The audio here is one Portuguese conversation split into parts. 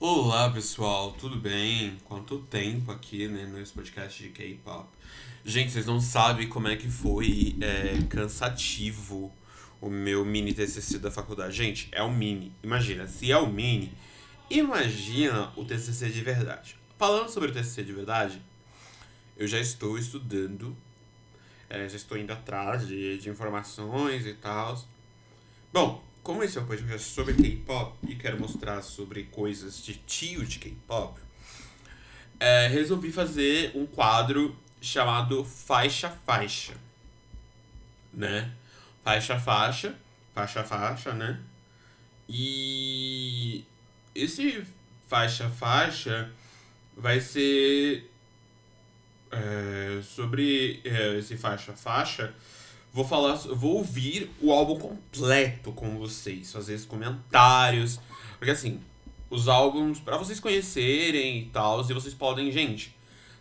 Olá pessoal, tudo bem? Quanto tempo aqui né, nesse podcast de K-pop? Gente, vocês não sabem como é que foi é, cansativo o meu mini TCC da faculdade. Gente, é o mini. Imagina, se é o mini, imagina o TCC de verdade. Falando sobre o TCC de verdade, eu já estou estudando, é, já estou indo atrás de, de informações e tal. Bom, como esse é um podcast sobre K-pop e quero mostrar sobre coisas de tio de K-pop, é, resolvi fazer um quadro chamado Faixa Faixa, né? Faixa Faixa, Faixa Faixa, né? E esse Faixa Faixa vai ser é, sobre é, esse Faixa Faixa Vou falar, vou ouvir o álbum completo com vocês, fazer comentários, porque assim, os álbuns para vocês conhecerem e tal, e vocês podem, gente,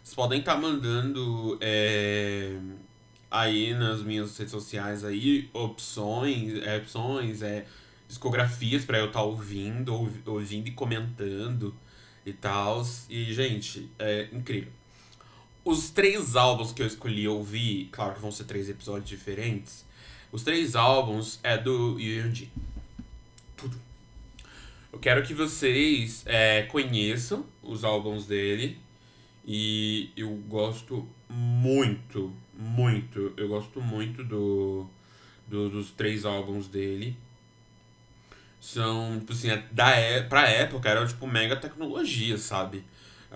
vocês podem estar tá mandando é, aí nas minhas redes sociais aí opções, é, opções, é discografias para eu estar tá ouvindo, ouvindo e comentando e tal. E gente, é incrível. Os três álbuns que eu escolhi ouvir, claro que vão ser três episódios diferentes. Os três álbuns é do Yuji. Tudo. Eu quero que vocês é, conheçam os álbuns dele. E eu gosto muito, muito. Eu gosto muito do, do dos três álbuns dele. São, tipo assim, é da, é, pra época era tipo mega tecnologia, sabe?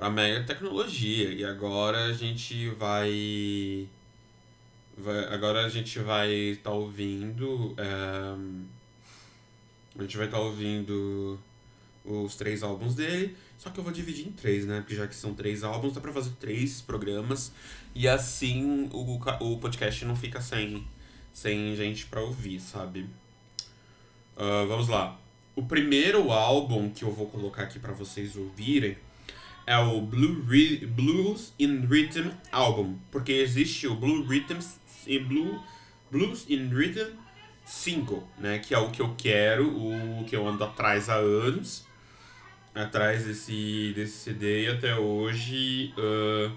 Era mega tecnologia. E agora a gente vai. vai agora a gente vai estar tá ouvindo. É, a gente vai estar tá ouvindo os três álbuns dele. Só que eu vou dividir em três, né? Porque já que são três álbuns, dá pra fazer três programas. E assim o, o podcast não fica sem, sem gente pra ouvir, sabe? Uh, vamos lá. O primeiro álbum que eu vou colocar aqui para vocês ouvirem é o Blue Re Blues in Rhythm Album, porque existe o Blue Rhythms e Blue Blues in Rhythm Single, né, que é o que eu quero, o que eu ando atrás há anos, atrás desse desse CD e até hoje uh,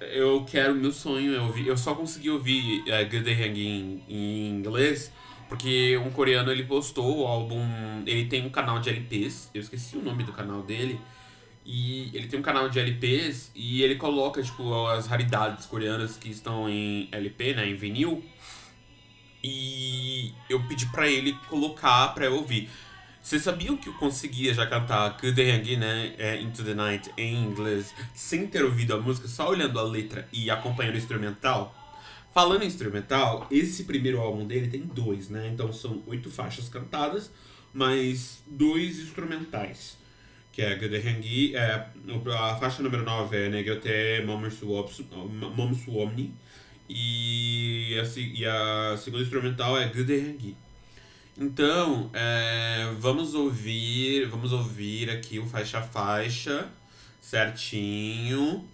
eu quero meu sonho é ouvir, eu só consegui ouvir uh, Good Day Hang em, em inglês porque um coreano ele postou o álbum. Ele tem um canal de LPs, eu esqueci o nome do canal dele. E ele tem um canal de LPs e ele coloca, tipo, as raridades coreanas que estão em LP, né? Em vinil. E eu pedi pra ele colocar pra eu ouvir. Vocês sabiam que eu conseguia já cantar Again, né? É, Into the Night em inglês, sem ter ouvido a música, só olhando a letra e acompanhando o instrumental? Falando em instrumental, esse primeiro álbum dele tem dois, né? Então são oito faixas cantadas, mas dois instrumentais. Que é Gudehenggi, é, a faixa número 9 é Negote Momsuomni, e a, e a segunda instrumental é Gudehenggi. Então, é, vamos ouvir, vamos ouvir aqui o faixa a faixa, certinho.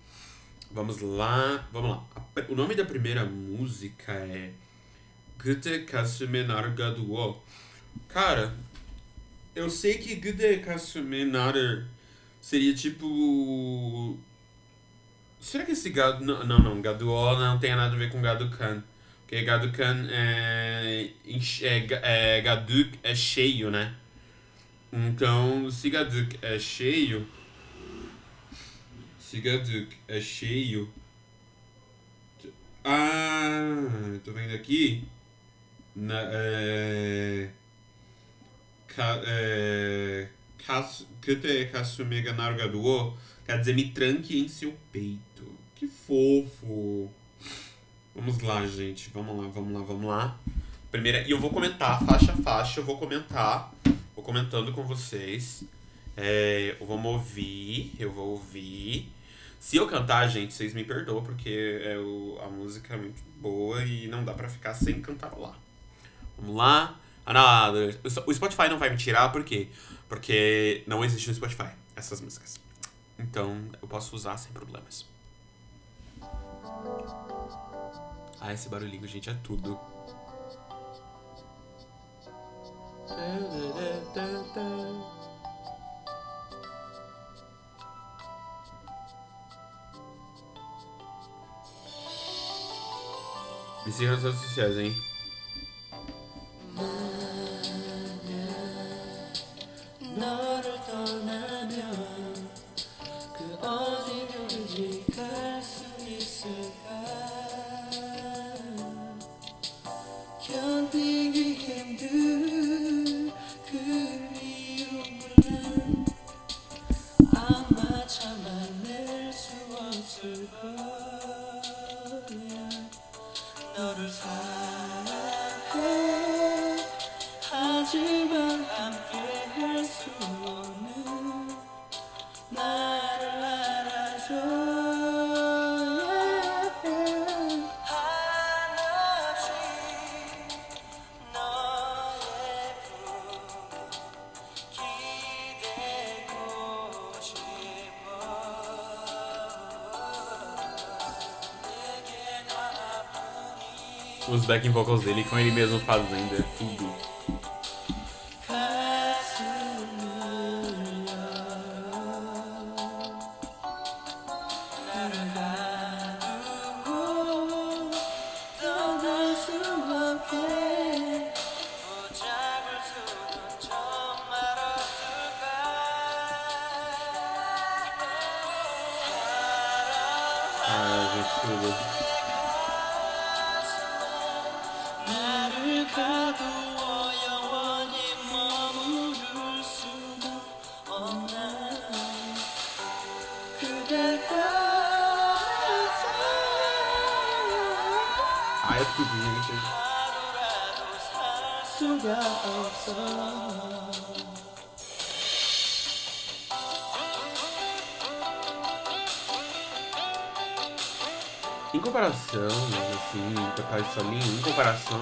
Vamos lá, vamos lá. O nome da primeira música é Gute Kasume Naruga Duo. Cara, eu sei que Gute Kasume Naru seria tipo. Será que esse gado. Não, não, não. Gaduo não tem nada a ver com Gadukan. Porque Gadukan é. é, é Gaduk é cheio, né? Então, se Gaduk é cheio Sigaduk é cheio. Ah, tô vendo aqui. Na, é, ka, é, Kute Kasumega Narugaduo quer dizer me tranque em seu peito. Que fofo. Vamos lá, gente. Vamos lá, vamos lá, vamos lá. Primeira, e eu vou comentar faixa a faixa, eu vou comentar. Vou comentando com vocês. É, vamos ouvir, eu vou ouvir. Se eu cantar, gente, vocês me perdoam, porque é o, a música é muito boa e não dá pra ficar sem cantar lá. Vamos lá. Ah, não, o Spotify não vai me tirar, por quê? Porque não existe no Spotify essas músicas. Então eu posso usar sem problemas. Ah, esse barulhinho, gente, é tudo. Me sigam nas redes sociais, hein? 너 backing vocals dele com ele mesmo fazendo, é tudo. Comparação, assim, tocar isso ali, em comparação,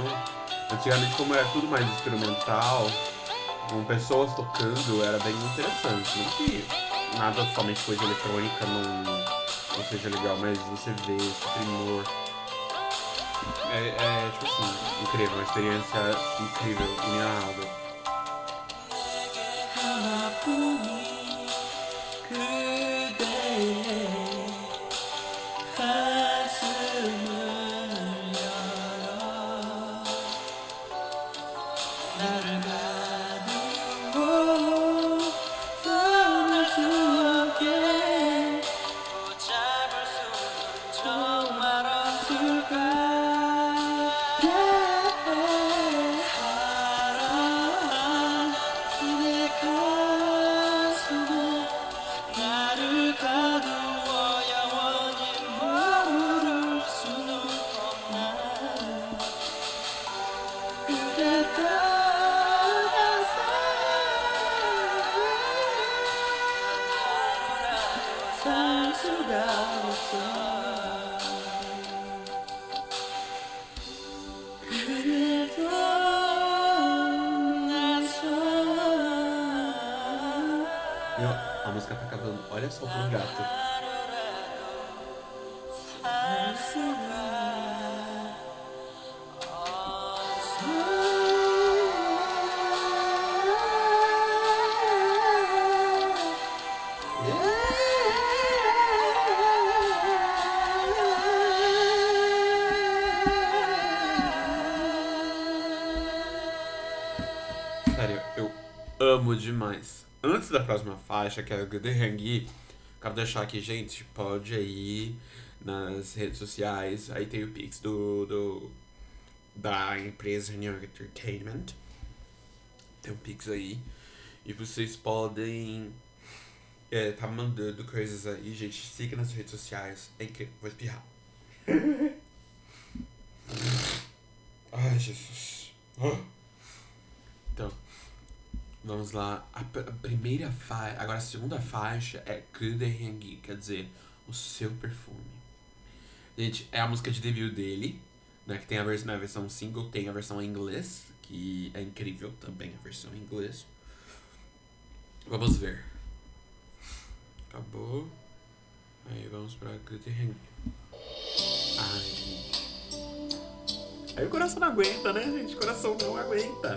antigamente como era tudo mais instrumental, com pessoas tocando, era bem interessante. Não que nada somente coisa eletrônica não, não seja legal, mas você vê esse primor. É, é, tipo assim, incrível, uma experiência incrível, inenarrável. Demais. Antes da próxima faixa, que é a Good Hangui, quero deixar aqui, gente, pode ir nas redes sociais. Aí tem o Pix do, do da empresa New Entertainment. Tem um Pix aí. E vocês podem é, tá mandando coisas aí, gente. Siga nas redes sociais. É incrível. Vou espirrar. Ai, Jesus. Ah. Vamos lá. A, a primeira faixa, agora a segunda faixa é Kude Hengi, quer dizer, o seu perfume. Gente, é a música de debut dele, né? Que tem a versão, a versão single, tem a versão em inglês, que é incrível também a versão em inglês. Vamos ver. Acabou. Aí vamos pra Kude Hengi. Ai. Aí o coração não aguenta, né, gente? O coração não aguenta.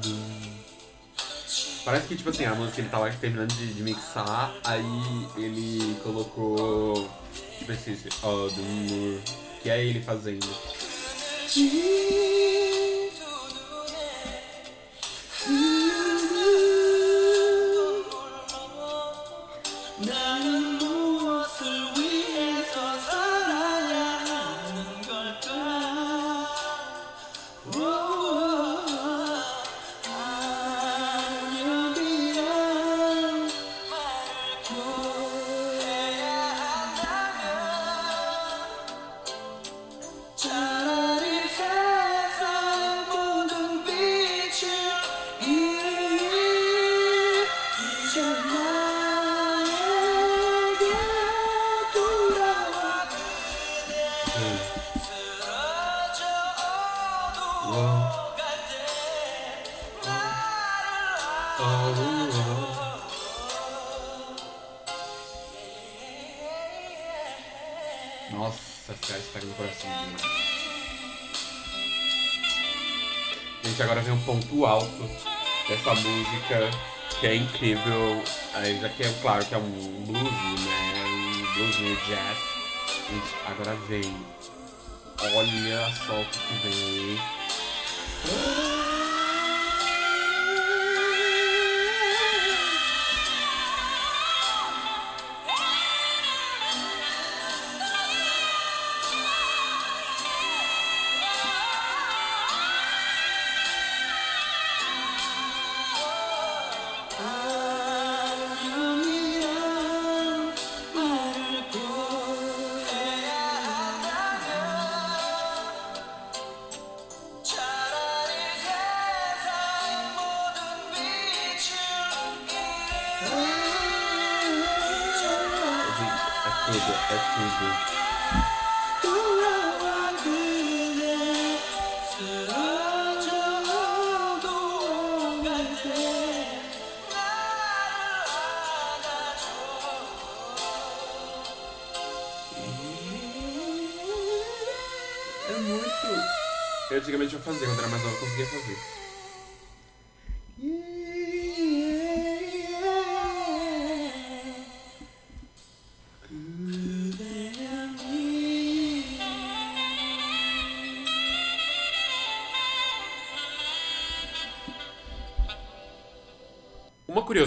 dum. Parece que, tipo assim, a música ele tá lá terminando de, de mixar, aí ele colocou. Tipo esse. esse dum, que é ele fazendo. Alto dessa música que é incrível. Já que é claro que é um blues, né? Um blues meio jazz. Gente, agora vem. Olha só o que vem aí.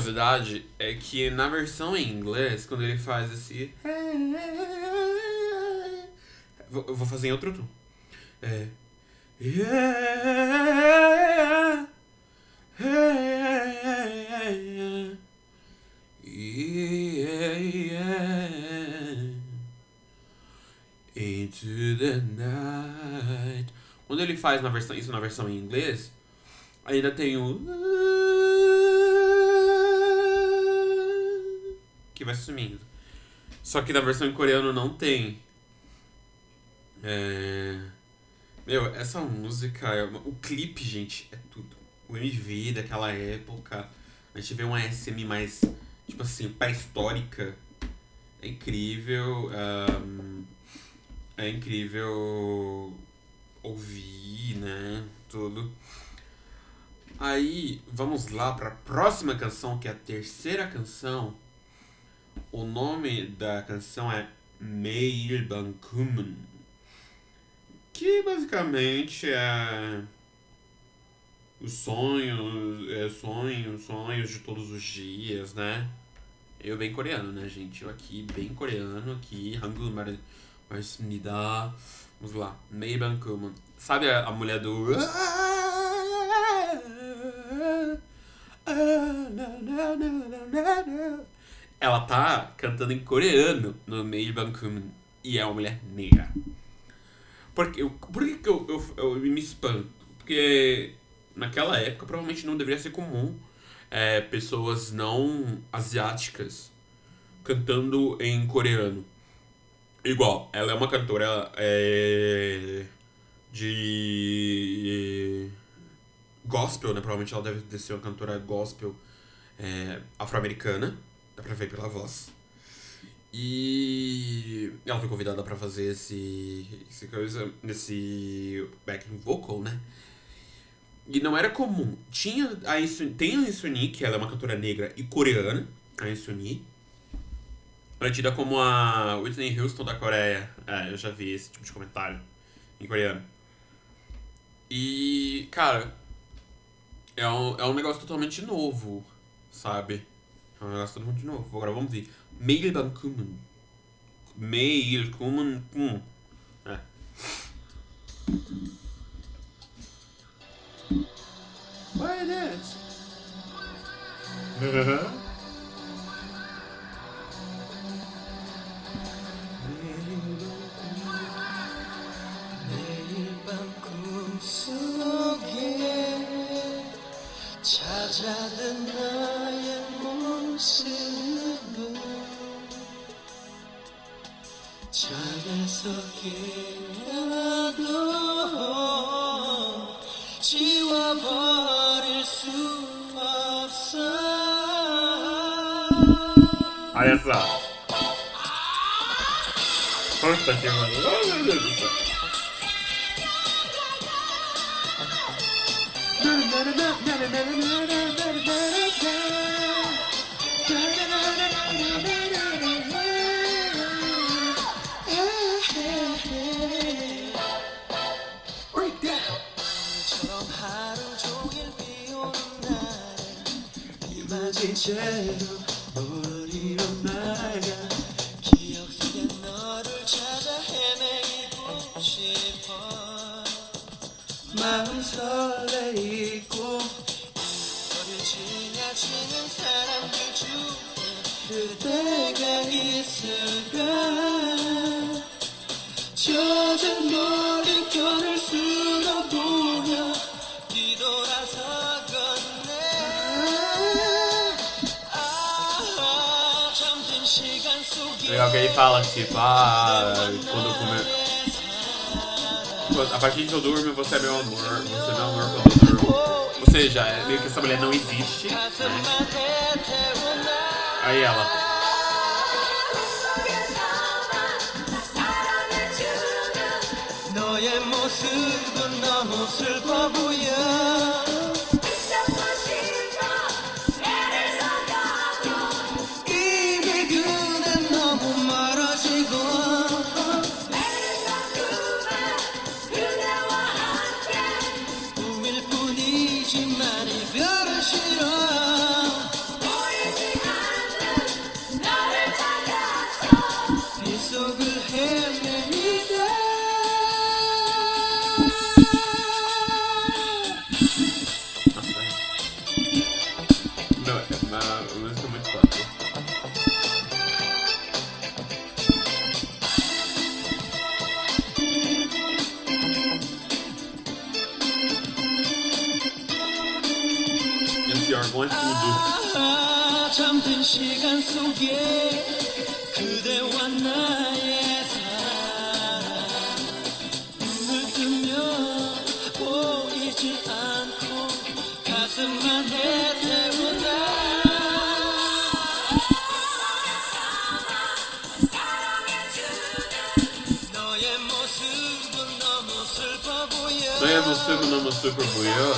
Curiosidade é que na versão em inglês, quando ele faz esse. Eu vou fazer em outro tom. É. Into the night. Quando ele faz na versão, isso na versão em inglês, ainda tem o. Que vai sumindo. Só que na versão em coreano não tem. É... Meu, essa música, é o clipe, gente, é tudo. O MV daquela época, a gente vê uma SM mais, tipo assim, pré-histórica. É incrível. ahn, é incrível ouvir, né? Tudo. Aí, vamos lá pra próxima canção, que é a terceira canção. O nome da canção é Meil Bankumen. Que basicamente é os sonhos, é sonhos, sonhos de todos os dias, né? Eu bem coreano, né, gente? Eu aqui bem coreano, aqui Hangul Mar- Marsmida. Vamos lá, Mei Bankumen. Sabe a, a mulher do ela tá cantando em coreano no Mail Bankuman e é uma mulher negra. Porque, eu- por que, que eu, eu, eu me espanto? Porque naquela época provavelmente não deveria ser comum é, pessoas não asiáticas cantando em coreano. Igual, ela é uma cantora é, de gospel, né? Provavelmente ela deve ser uma cantora gospel é, afro-americana, dá pra ver pela voz. E ela foi convidada pra fazer esse, esse coisa, nesse backing vocal, né? E não era comum. Tinha a Insuni, tem a Insuni, que ela é uma cantora negra e coreana, a Insuni. Ela é tida como a Whitney Houston da Coreia. É, eu já vi esse tipo de comentário em coreano. E, cara, é um, é um negócio totalmente novo, sabe? Gastando novo. Agora vamos dizer Mailbankumen. Mailkumen. Hum. É. What it is? 찾아든 신나봐 작아서 깨어도 지워버릴 수 없어 알았어 벌써 기억나는 거 나나나나나나나나나나나 Gerçek que ele fala, tipo, ah, quando eu comer. A partir que eu durmo, você é meu amor. Você é meu amor quando eu durmo. Ou seja, é meio que essa mulher não existe, né? 가슴만 태우나 Aí ela. 너의 모습은 너무 슬퍼 보여 시간 속에 그대와 나의 사랑. 눈을 뜨면 보이지 않고 가슴만 해태우나 너의 모습은 너무 슬퍼 보여.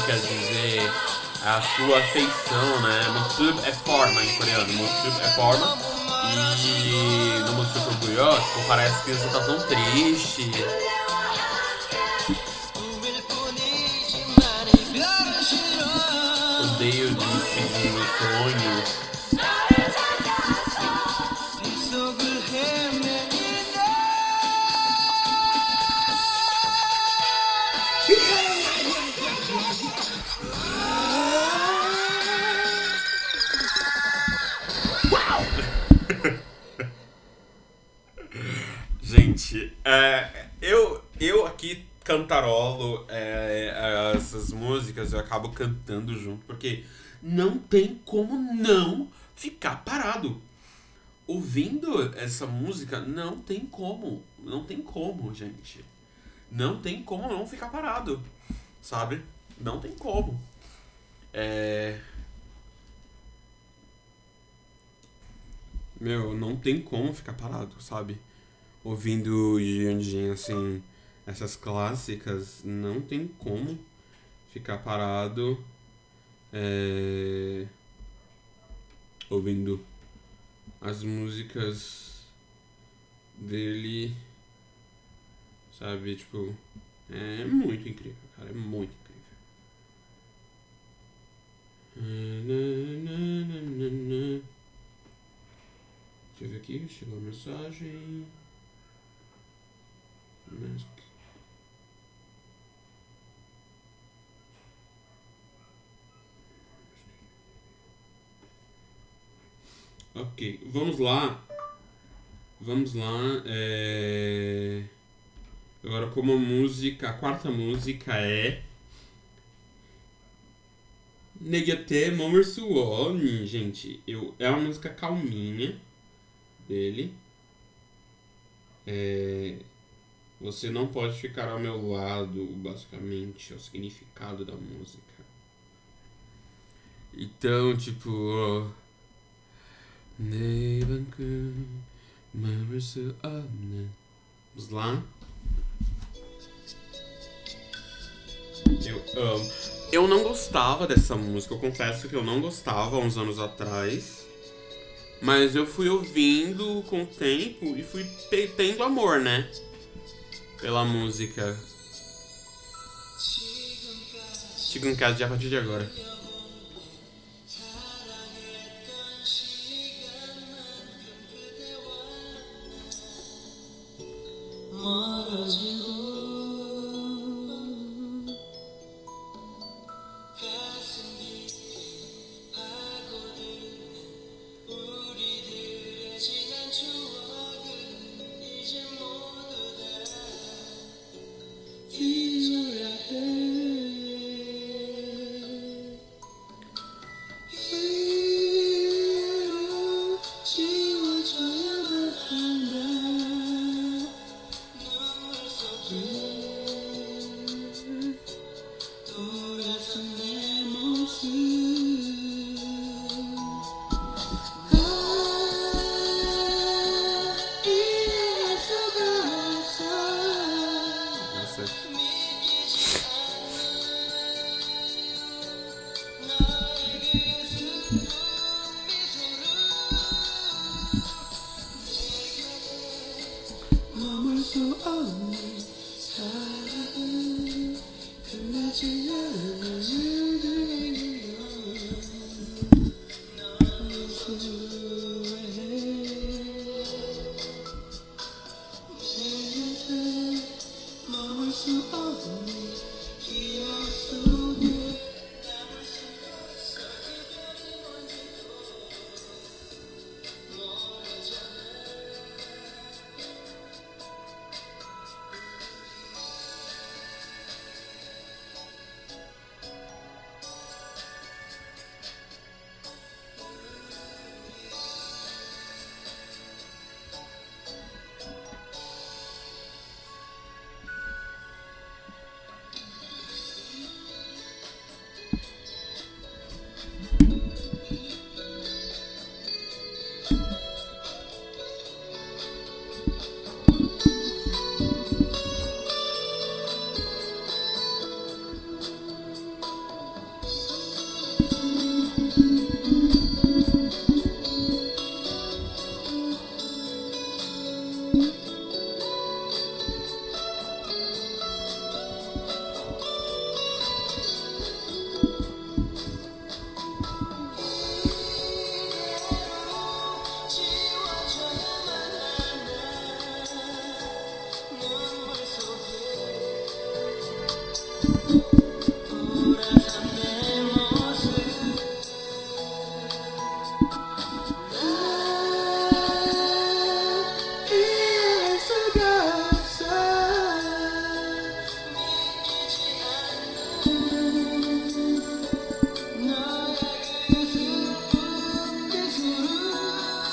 quer É a sua feição, né? Motsub é forma em coreano, Motsub é forma. E no Motsub do tipo, parece que você tá tão triste. Odeio de seguir meus. Essas músicas, eu acabo cantando junto, porque não tem como não ficar parado. Ouvindo essa música, não tem como. Não tem como, gente. Não tem como não ficar parado. Sabe? Não tem como. É. Meu, não tem como ficar parado, sabe? Ouvindo Yandin, assim, essas clássicas, não tem como ficar parado é... ouvindo as músicas dele, sabe? Tipo, é muito incrível, cara, é muito incrível. Deixa eu ver aqui, chegou a mensagem. Mas- Ok, vamos lá. Vamos lá. é, Agora, como a música, a quarta música é. Negate Momersuoni, gente. Eu, é uma música calminha dele. É, você não pode ficar ao meu lado, basicamente, é o significado da música. Então, tipo. Vamos lá? Eu amo. Eu não gostava dessa música, eu confesso que eu não gostava há uns anos atrás. Mas eu fui ouvindo com o tempo e fui tendo amor, né? Pela música. Chico em casa já a partir de agora. 수 없는 사랑은 끝나지 않는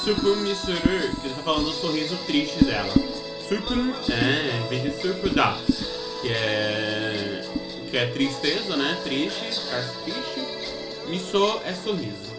Surpumi Surur, que tá falando o sorriso triste dela. Surpum, é, vem de surprudar, que é que é tristeza, né? Triste, ficar triste. Miso é sorriso.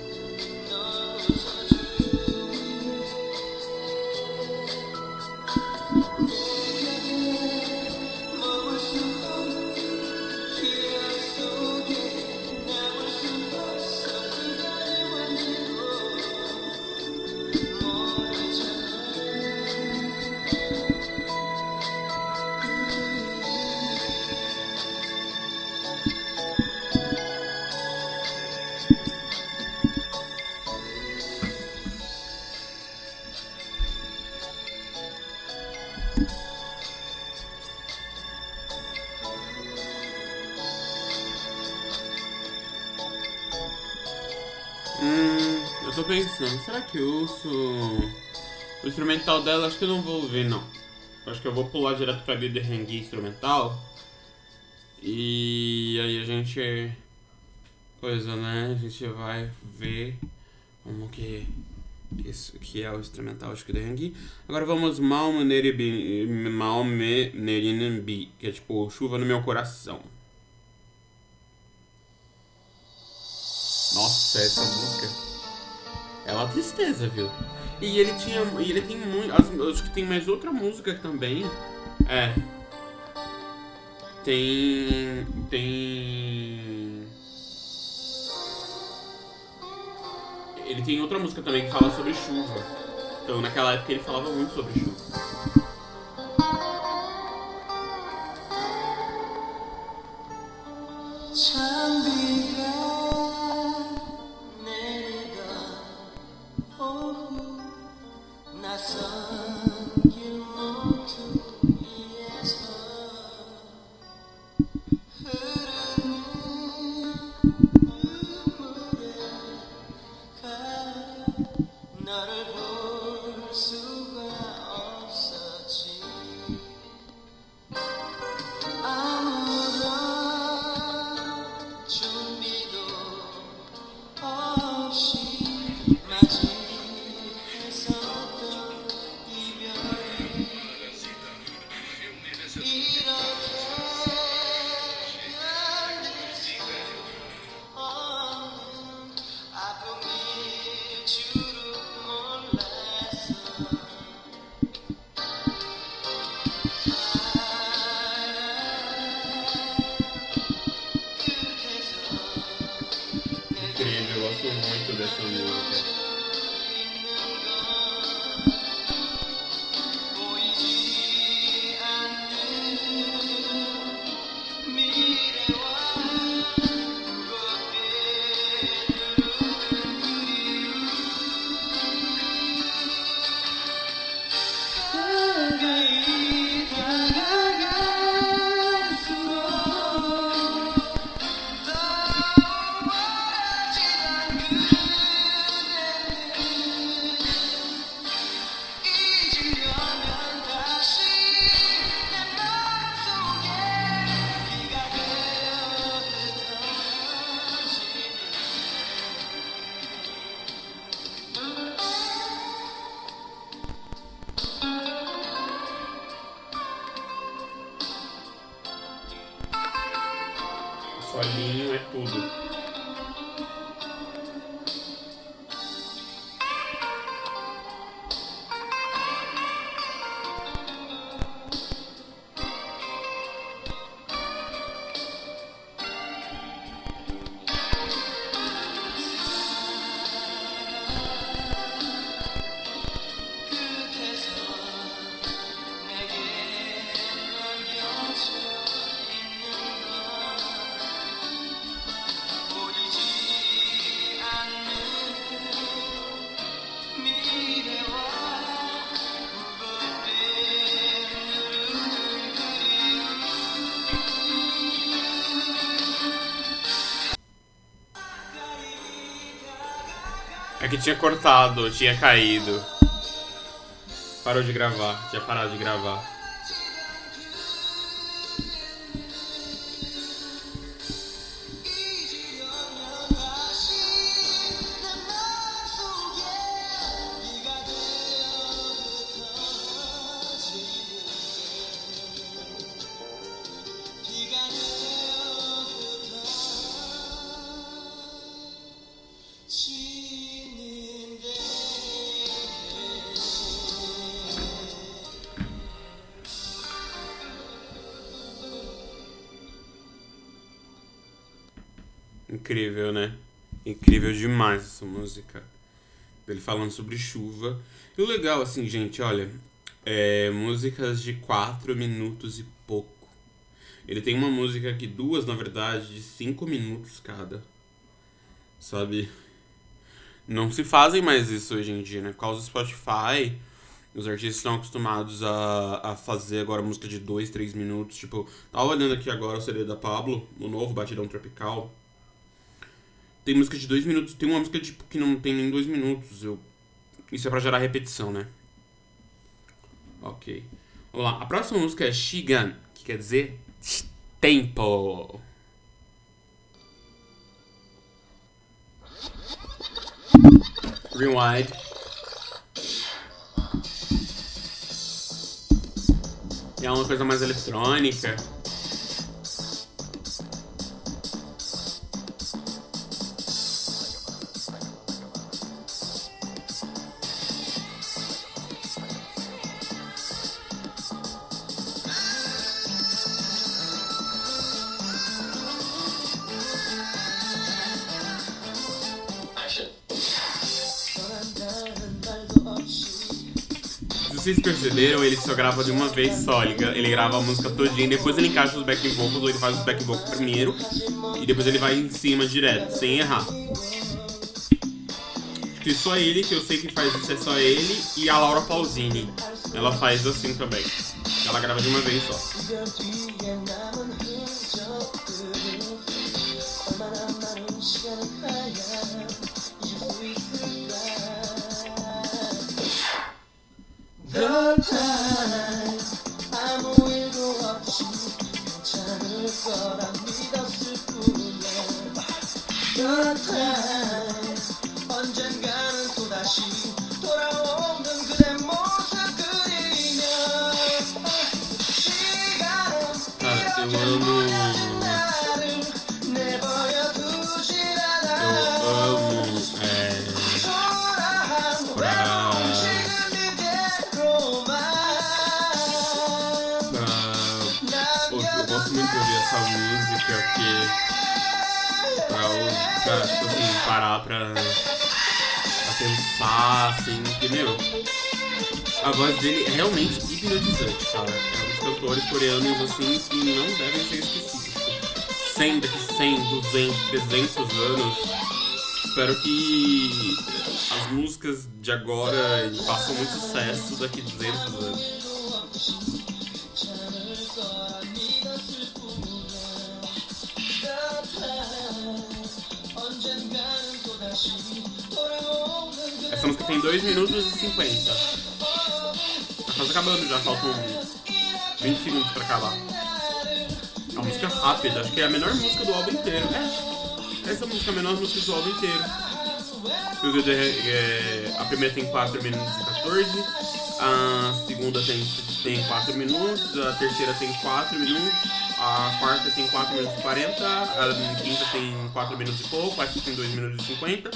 Instrumental dela? Acho que eu não vou ouvir, não. Acho que eu vou pular direto pra Guilherme Hangui instrumental. E aí a gente. Coisa, né? A gente vai ver como que. Isso que é o instrumental acho que do Hangui. Agora vamos. Malme Nerinambi, que é tipo chuva no meu coração. Nossa, essa música. É uma tristeza, viu? E ele tinha. E ele tem muito. Acho que tem mais outra música também. É. Tem. Tem. Ele tem outra música também que fala sobre chuva. Então naquela época ele falava muito sobre chuva. Tinha cortado, tinha caído. Parou de gravar, tinha parado de gravar. Incrível, né? Incrível demais essa música. Ele falando sobre chuva. E o legal, assim, gente, olha, é músicas de 4 minutos e pouco. Ele tem uma música aqui, duas, na verdade, de 5 minutos cada. Sabe? Não se fazem mais isso hoje em dia, né? Por causa do Spotify, os artistas estão acostumados a, a fazer agora música de 2, 3 minutos. Tipo, tava olhando aqui agora o CD da Pablo, o novo Batidão Tropical. Tem música de 2 minutos, tem uma música tipo, que não tem nem 2 minutos. Eu... Isso é pra gerar repetição, né? Ok. Vamos lá. A próxima música é Shigan, que quer dizer tempo. Rewind. É uma coisa mais eletrônica. Vocês perceberam, ele só grava de uma vez só. Ele, gra- ele grava a música todinha, depois ele encaixa os back vocals, ou ele faz os back vocals primeiro, e depois ele vai em cima direto, sem errar. Que só ele, que eu sei que faz isso, é só ele, e a Laura Pausini. Ela faz assim também. Ela grava de uma vez só. The time 아무 일도 없이 괜찮을 거라 믿었을 뿐이야 The time 언젠가는 또다시 돌아오는 그대 모습 그리며 시간은 amo. Música porque pra, eu- pra tipo assim, parar pra, pra pensar, assim, que, meu, a voz dele é realmente hipnotizante, cara. É um dos cantores coreanos, assim, que não devem ser esquecidos. 100, daqui 100, 200, 300 anos, espero que as músicas de agora façam muito sucesso daqui 200 anos. Tem 2 minutos e 50. Tá quase acabando já, faltam 20 segundos pra acabar. É uma música rápida, acho que é a menor música do álbum inteiro. É, essa música é a menor música do álbum inteiro. Good é, a primeira tem 4 minutos e 14, a segunda tem, tem 4 minutos, a terceira tem 4 minutos, a quarta tem 4 minutos e 40, a quinta tem 4 minutos e pouco, a sexta tem 2 minutos e 50.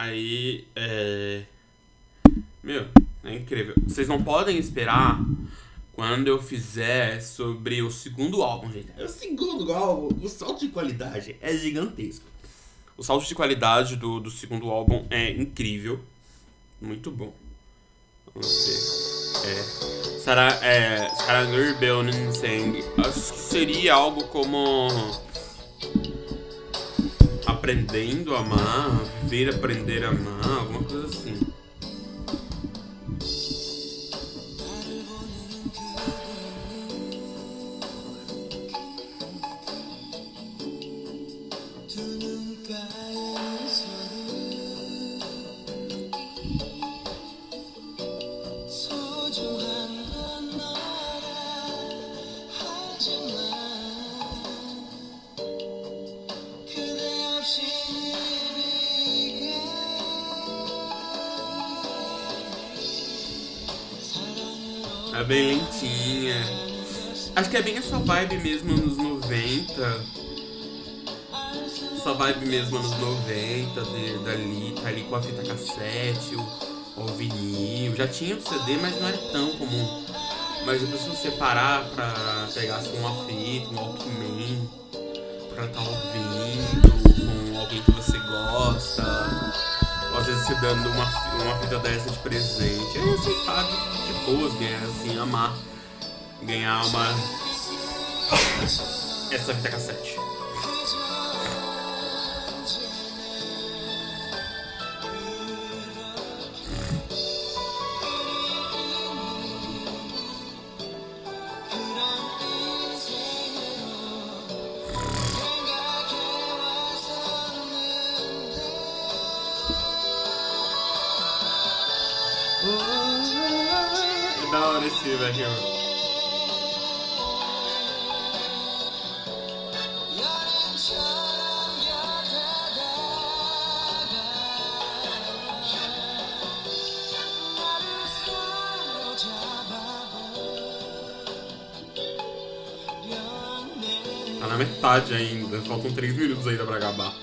Aí, é. Meu, é incrível. Vocês não podem esperar quando eu fizer sobre o segundo álbum, gente. O segundo álbum, o salto de qualidade é gigantesco. O salto de qualidade do, do segundo álbum é incrível. Muito bom. Vamos ver. É. Sarah, é, Sarah Belnen Seng. Acho que seria algo como. Aprendendo a amar, viver aprender a amar, alguma coisa assim. Acho que é bem essa vibe mesmo anos 90. Essa vibe mesmo anos 90, de, dali, tá ali com a fita cassete, o, o vinil. Já tinha o CD, mas não era tão comum. Mas depois se você parar pra pegar assim, uma fita, um Walkman, pra estar ouvindo, com alguém que você gosta. Ou às vezes você dando uma, uma fita dessa de presente. É aceitável de boas ganhar assim, amar. Ganhar uma. Essa fita cassete. É da hora esse velho. Metade ainda, faltam 3 minutos ainda pra acabar.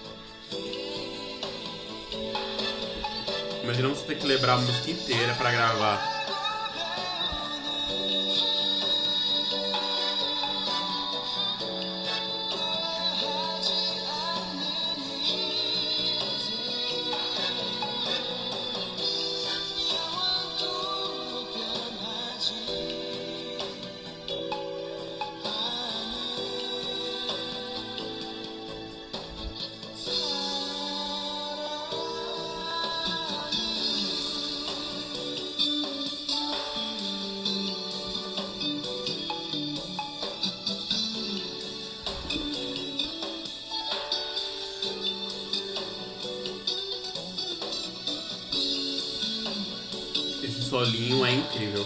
Imagina você ter que lembrar a música inteira pra gravar. Solinho é incrível.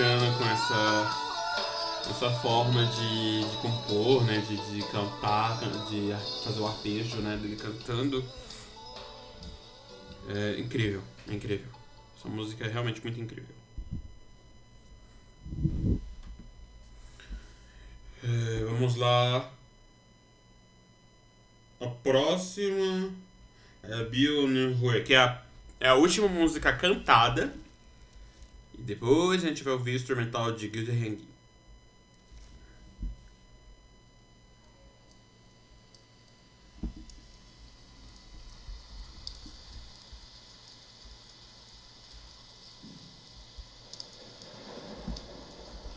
Brincando com essa essa forma de, de compor, né, de, de cantar, de fazer o arpejo, né, dele cantando. É incrível, é incrível. Essa música é realmente muito incrível. É, vamos lá. A próxima é Bill Nunhui, que é a, é a última música cantada. Depois a gente vai ouvir o instrumental de Guilty Hang.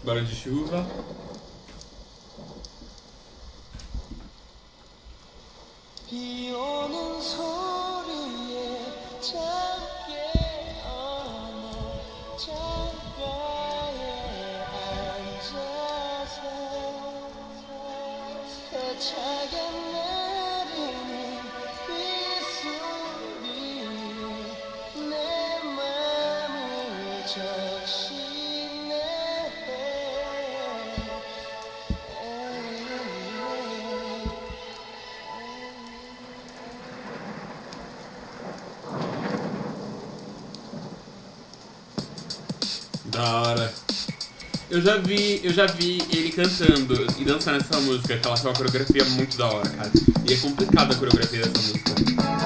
Barulho de chuva. 비 Da hora. Eu já vi, eu já vi ele cantando e dançando essa música, que ela tem uma coreografia muito da hora, cara. E é complicada a coreografia dessa música.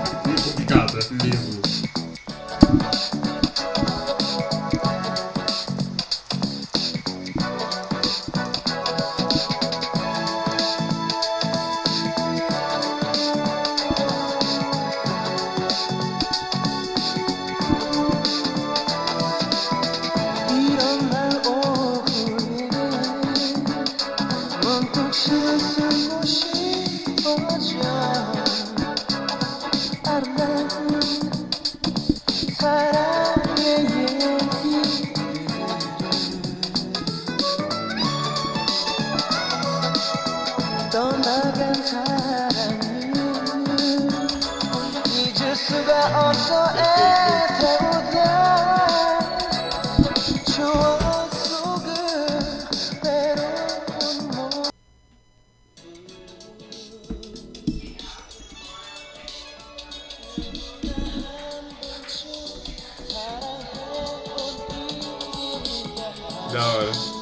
Da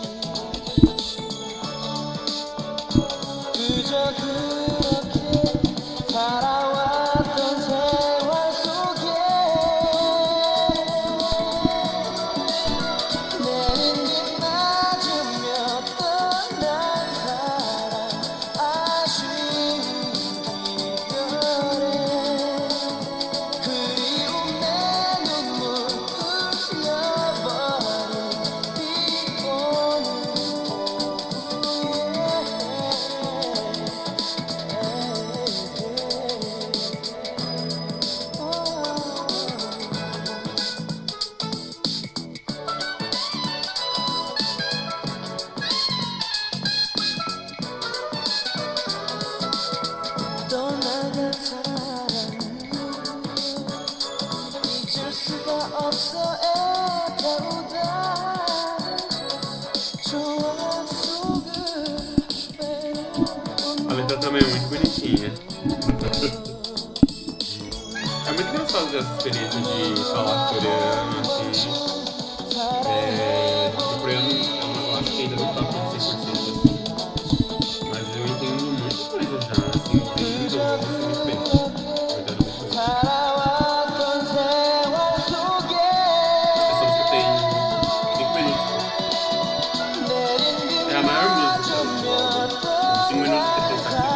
É a maior música. Cinco minutos depois tá aqui.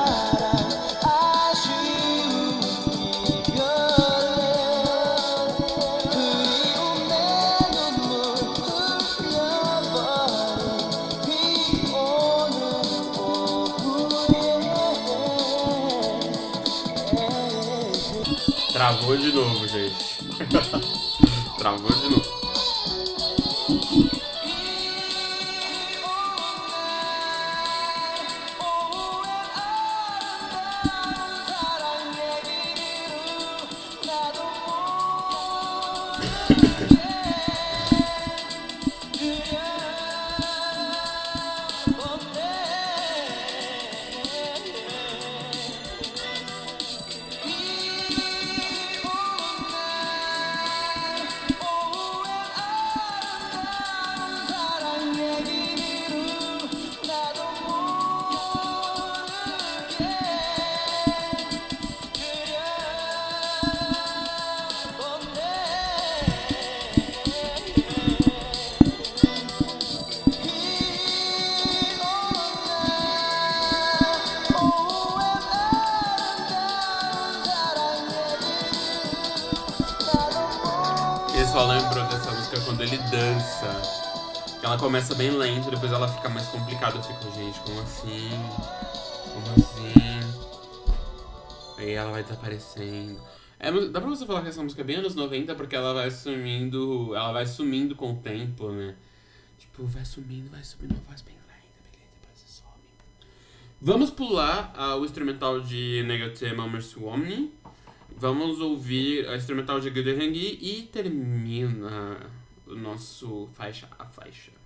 Travou de novo, gente. Travou de novo. Começa bem lenta, depois ela fica mais complicada. Eu fico, gente, como assim? Como assim? Aí ela vai desaparecendo. É, dá pra você falar que essa música é bem anos 90 porque ela vai sumindo. Ela vai sumindo com o tempo, né? Tipo, vai sumindo, vai subindo uma voz bem lenta, beleza, depois você some. Vamos pular o instrumental de Negatema Omni. Vamos ouvir a instrumental de Gudehangi e termina o nosso faixa a faixa.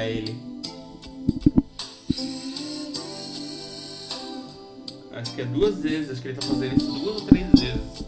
É ele. Acho que é duas vezes, acho que ele tá fazendo isso duas ou três vezes.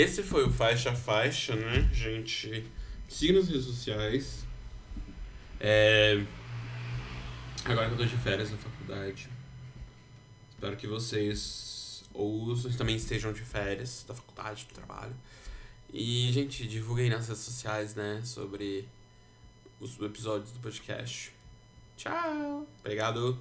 Esse foi o Faixa a Faixa, né, gente? Siga nas redes sociais. É... Agora que eu tô de férias na faculdade. Espero que vocês e também estejam de férias da faculdade, do trabalho. E, gente, divulguem nas redes sociais, né, sobre os episódios do podcast. Tchau! Obrigado!